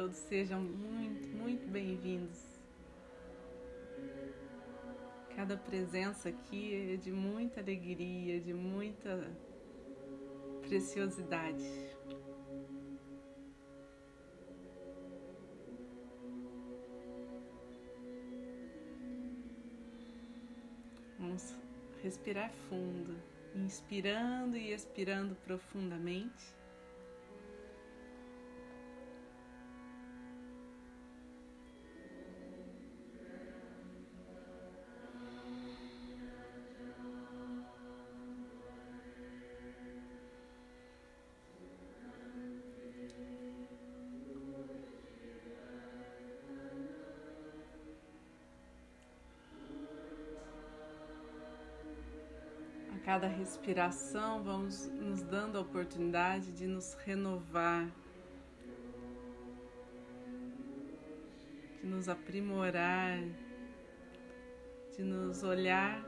Todos sejam muito, muito bem-vindos. Cada presença aqui é de muita alegria, de muita preciosidade. Vamos respirar fundo, inspirando e expirando profundamente. Cada respiração, vamos nos dando a oportunidade de nos renovar, de nos aprimorar, de nos olhar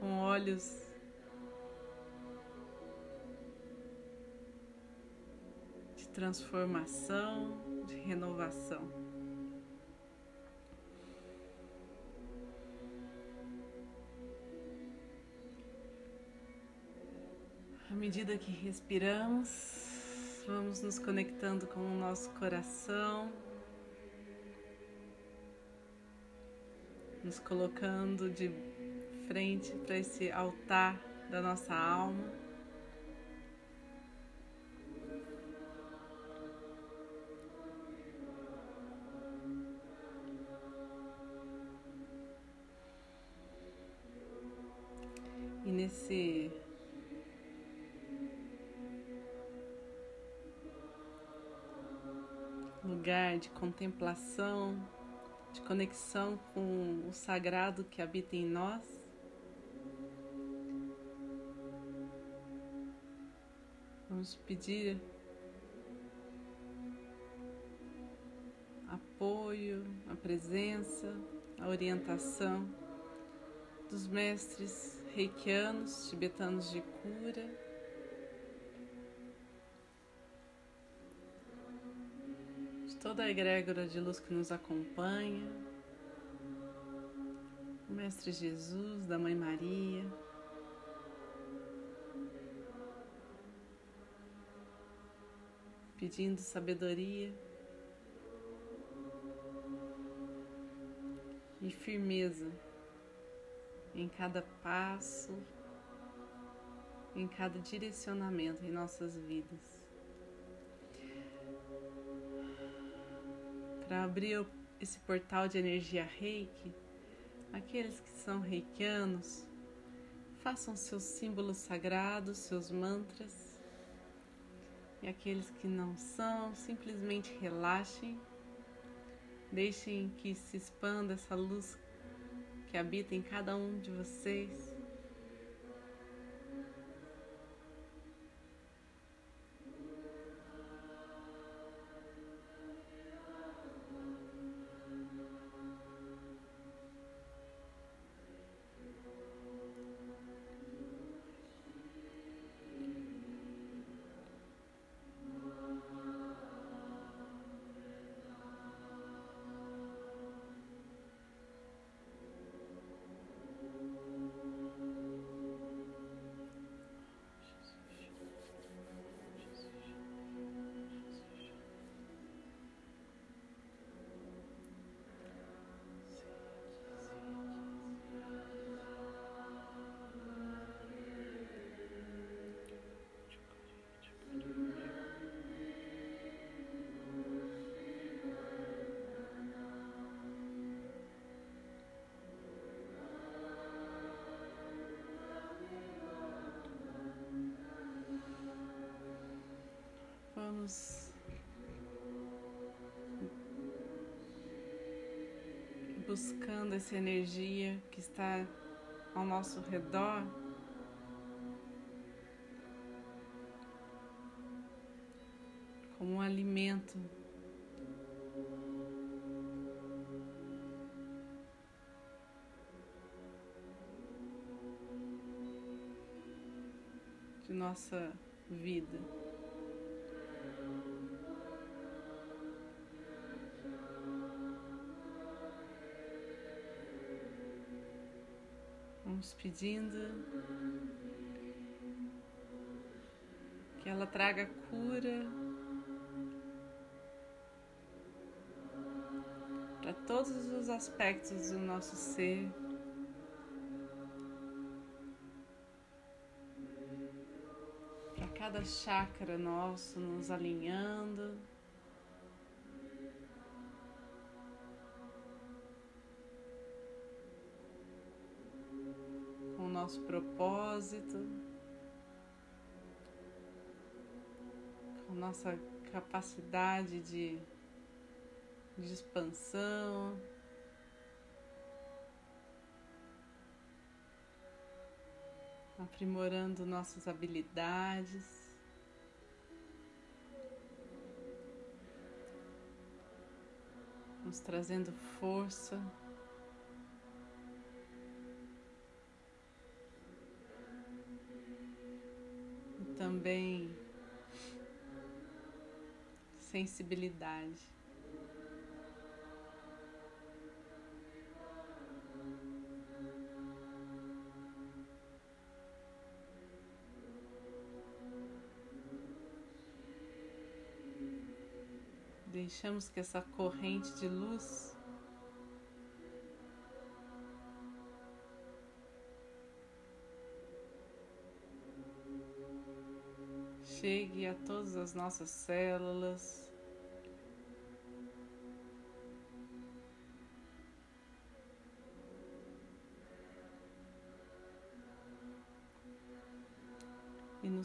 com olhos de transformação, de renovação. À medida que respiramos, vamos nos conectando com o nosso coração, nos colocando de frente para esse altar da nossa alma. E nesse lugar de contemplação, de conexão com o sagrado que habita em nós. Vamos pedir apoio, a presença, a orientação dos mestres reikianos, tibetanos de cura. Toda a egrégora de luz que nos acompanha, o Mestre Jesus, da Mãe Maria, pedindo sabedoria e firmeza em cada passo, em cada direcionamento em nossas vidas. Para abrir esse portal de energia reiki, aqueles que são reikianos, façam seus símbolos sagrados, seus mantras. E aqueles que não são, simplesmente relaxem, deixem que se expanda essa luz que habita em cada um de vocês. Buscando essa energia que está ao nosso redor. Como um alimento de nossa vida. Vamos pedindo que ela traga cura para todos os aspectos do nosso ser. Para cada chakra nosso nos alinhando. Nosso propósito. Com nossa capacidade de de expansão. Aprimorando nossas habilidades, nos trazendo força. Sensibilidade. Deixamos que essa corrente de luz chegue a todas as nossas células.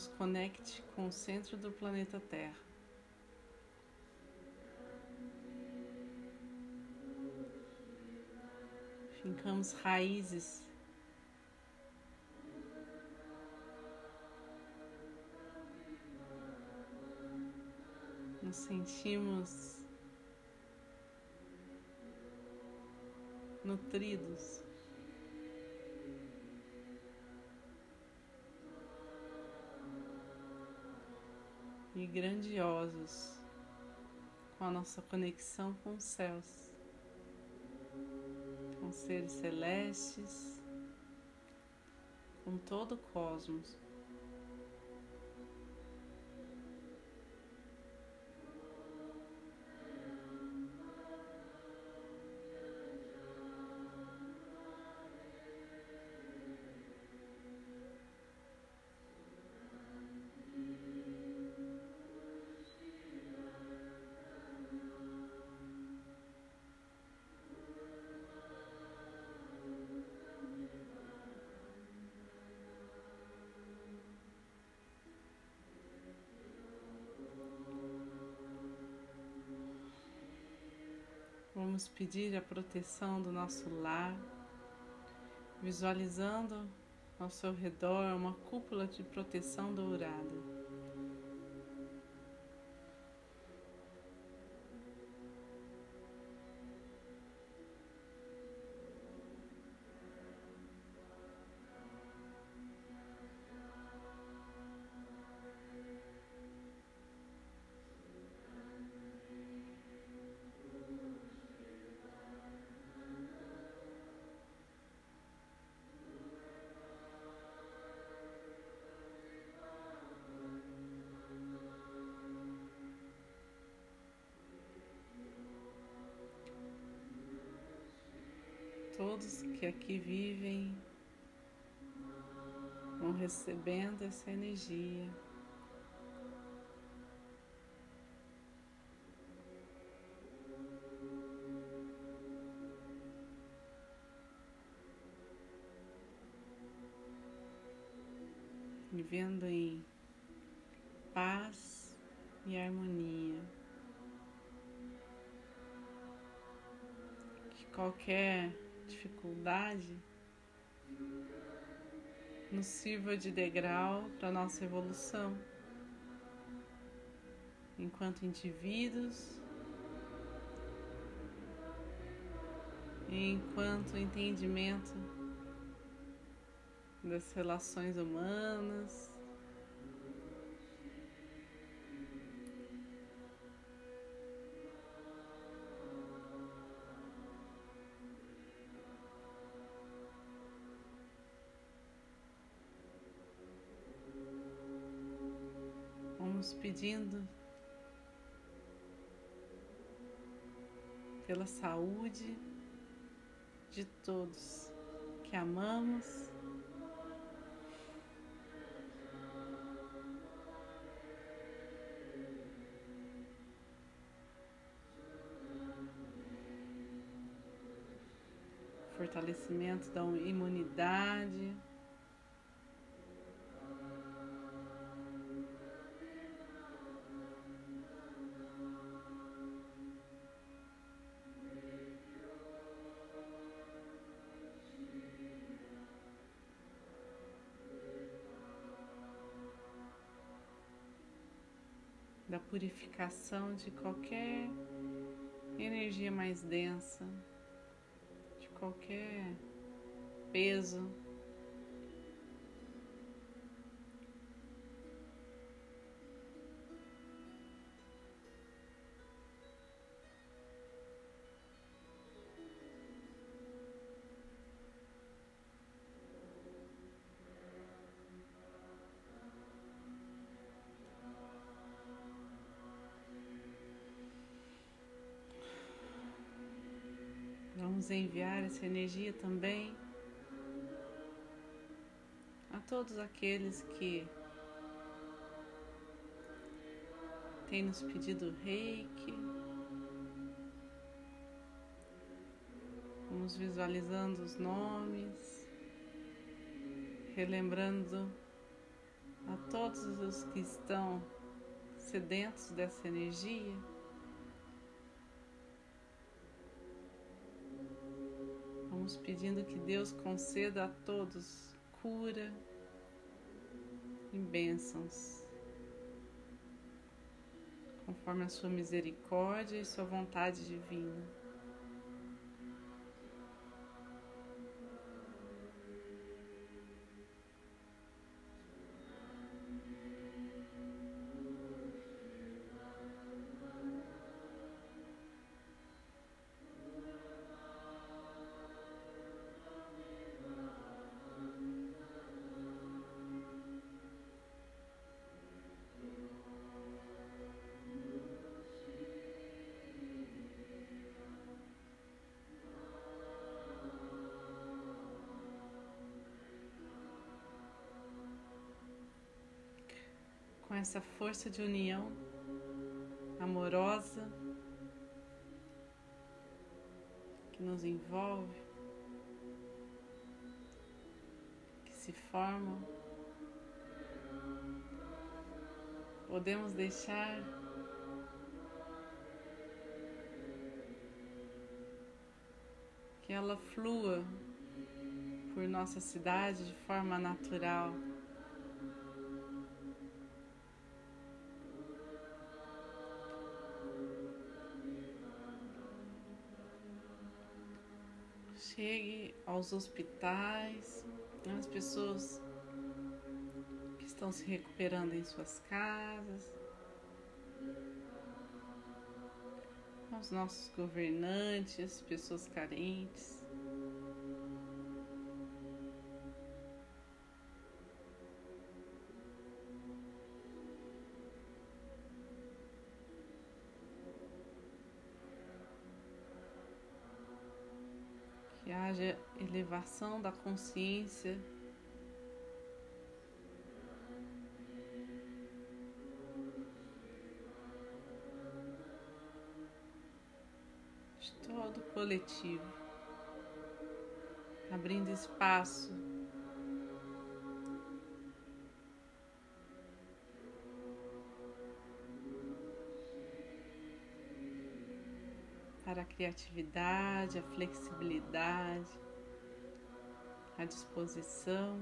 Nos conecte com o centro do planeta Terra. fincamos raízes. Nos sentimos nutridos. Grandiosos com a nossa conexão com os céus com seres celestes, com todo o cosmos. Vamos pedir a proteção do nosso lar, visualizando ao seu redor uma cúpula de proteção dourada. Todos que aqui vivem vão recebendo essa energia. Vivendo em paz e harmonia. Que qualquer dificuldade nos sirva de degrau para nossa evolução enquanto indivíduos enquanto entendimento das relações humanas. Pedindo pela saúde de todos que amamos. Fortalecimento da imunidade. Da purificação de qualquer energia mais densa, de qualquer peso. Vamos enviar essa energia também a todos aqueles que têm nos pedido reiki. Vamos visualizando os nomes, relembrando a todos os que estão sedentos dessa energia. Vamos pedindo que Deus conceda a todos cura e bênçãos, conforme a sua misericórdia e sua vontade divina. Essa força de união amorosa que nos envolve, que se forma, podemos deixar que ela flua por nossa cidade de forma natural. Aos hospitais, às pessoas que estão se recuperando em suas casas, aos nossos governantes, pessoas carentes. Haja elevação da consciência. De todo coletivo, abrindo espaço criatividade, a flexibilidade, a disposição,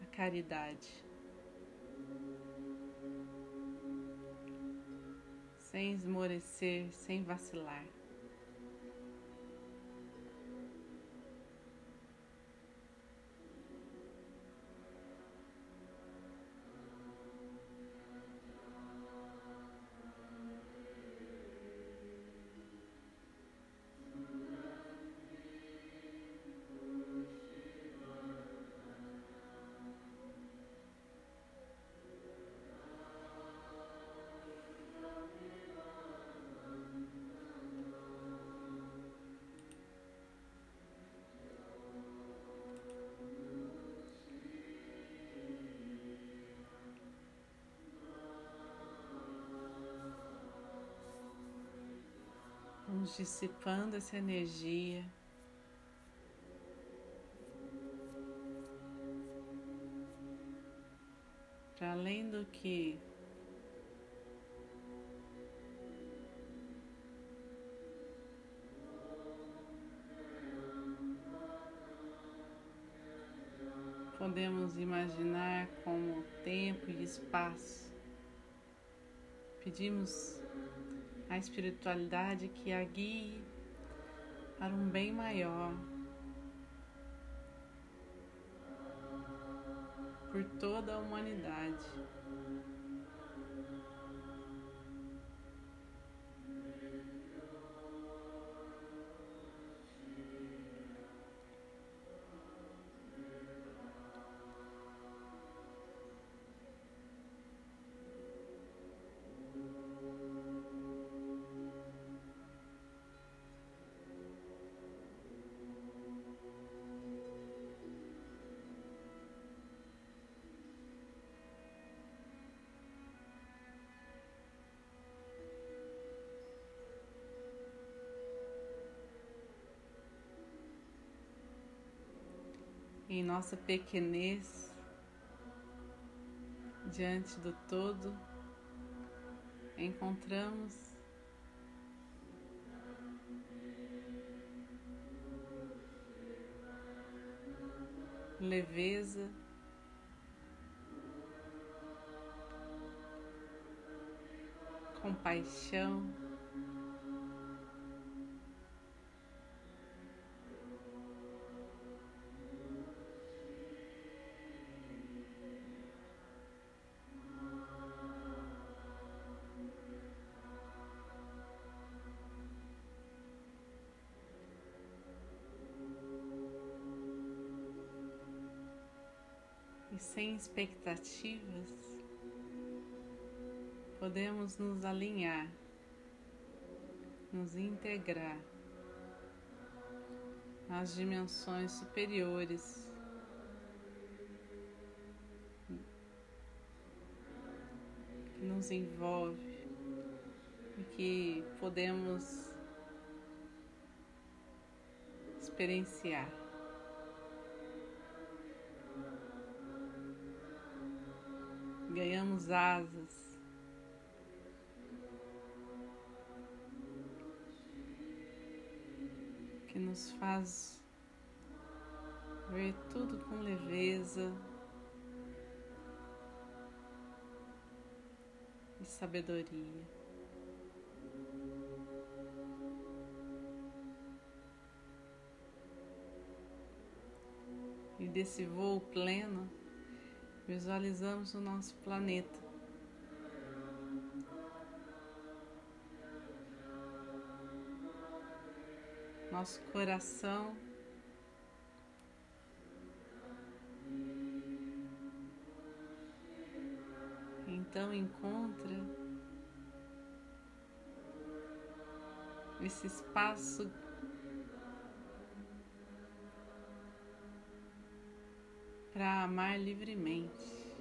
a caridade. Sem esmorecer, sem vacilar. Dissipando essa energia. Para além do que podemos imaginar como tempo e espaço. Pedimos a espiritualidade que a guie para um bem maior, por toda a humanidade. Em nossa pequenez diante do todo, encontramos leveza, compaixão. Expectativas, podemos nos alinhar, nos integrar às dimensões superiores. que Nos envolve e que podemos experienciar. Ganhamos asas. Que nos faz ver tudo com leveza e sabedoria. E desse voo pleno, Visualizamos o nosso planeta. Nosso coração. Então encontra esse espaço para amar livremente,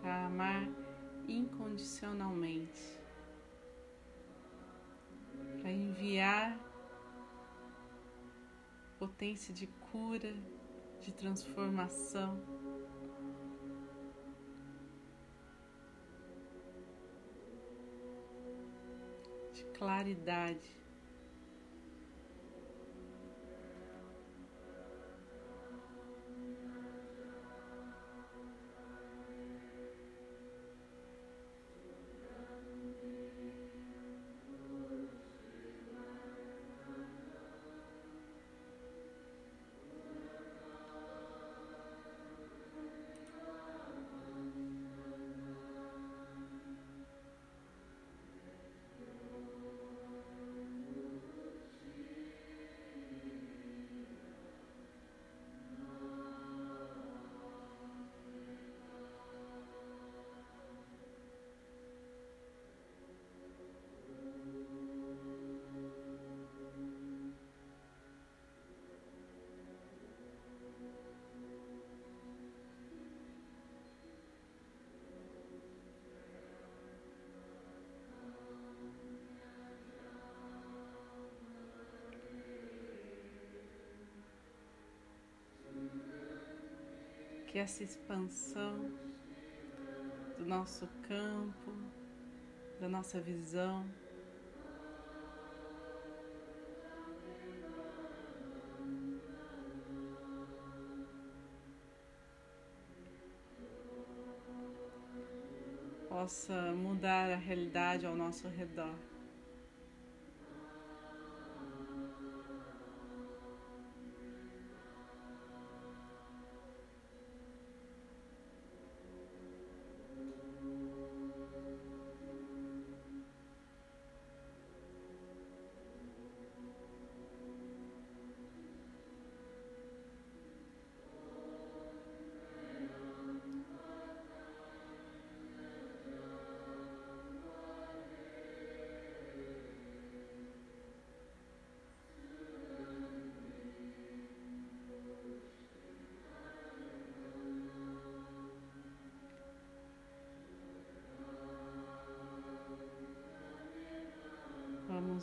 para amar incondicionalmente, para enviar potência de cura, de transformação. de Claridade. Que essa expansão do nosso campo, da nossa visão, possa mudar a realidade ao nosso redor.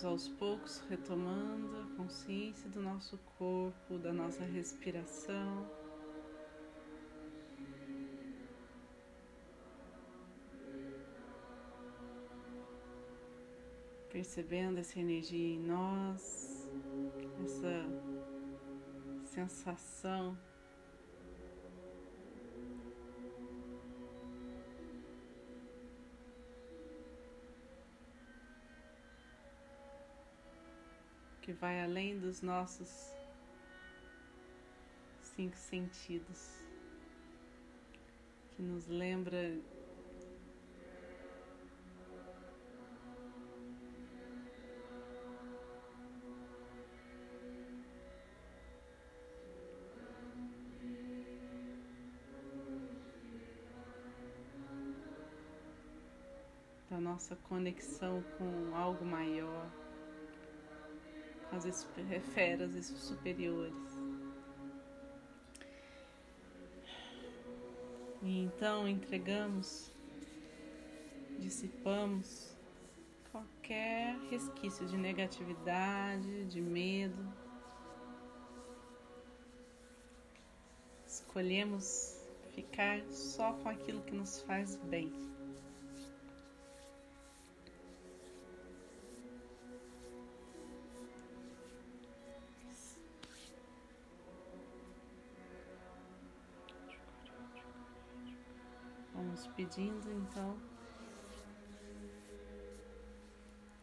Vamos aos poucos retomando a consciência do nosso corpo, da nossa respiração. Percebendo essa energia em nós, essa sensação que vai além dos nossos cinco sentidos, que nos lembra da nossa conexão com algo maior as esferas superiores. E então entregamos, dissipamos qualquer resquício de negatividade, de medo. Escolhemos ficar só com aquilo que nos faz bem. Pedindo então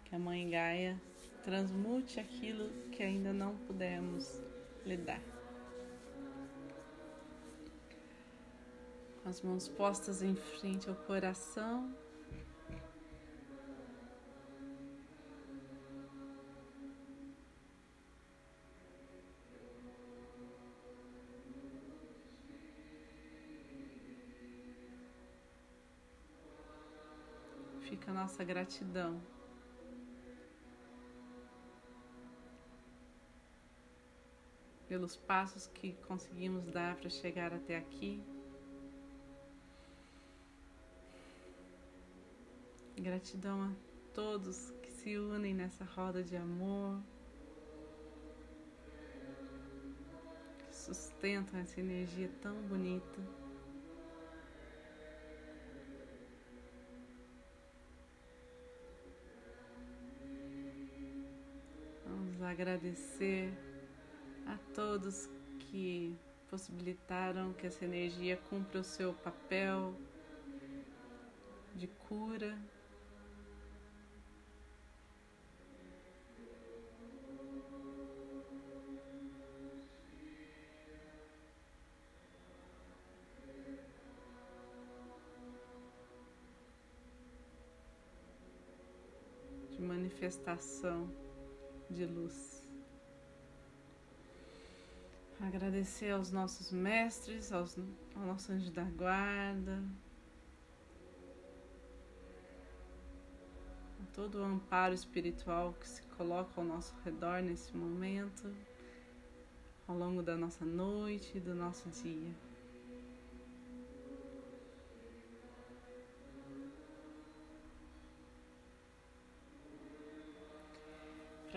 que a Mãe Gaia transmute aquilo que ainda não pudemos lidar. Com as mãos postas em frente ao coração. Fica a nossa gratidão. Pelos passos que conseguimos dar para chegar até aqui. Gratidão a todos que se unem nessa roda de amor, que sustentam essa energia tão bonita. Agradecer a todos que possibilitaram que essa energia cumpra o seu papel de cura. de manifestação de luz. Agradecer aos nossos mestres, aos, ao nosso anjo da guarda, a todo o amparo espiritual que se coloca ao nosso redor nesse momento, ao longo da nossa noite e do nosso dia.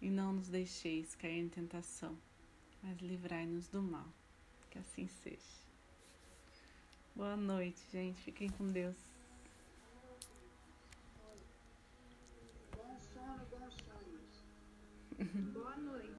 E não nos deixeis cair em tentação, mas livrai-nos do mal. Que assim seja. Boa noite, gente. Fiquem com Deus. Boa noite.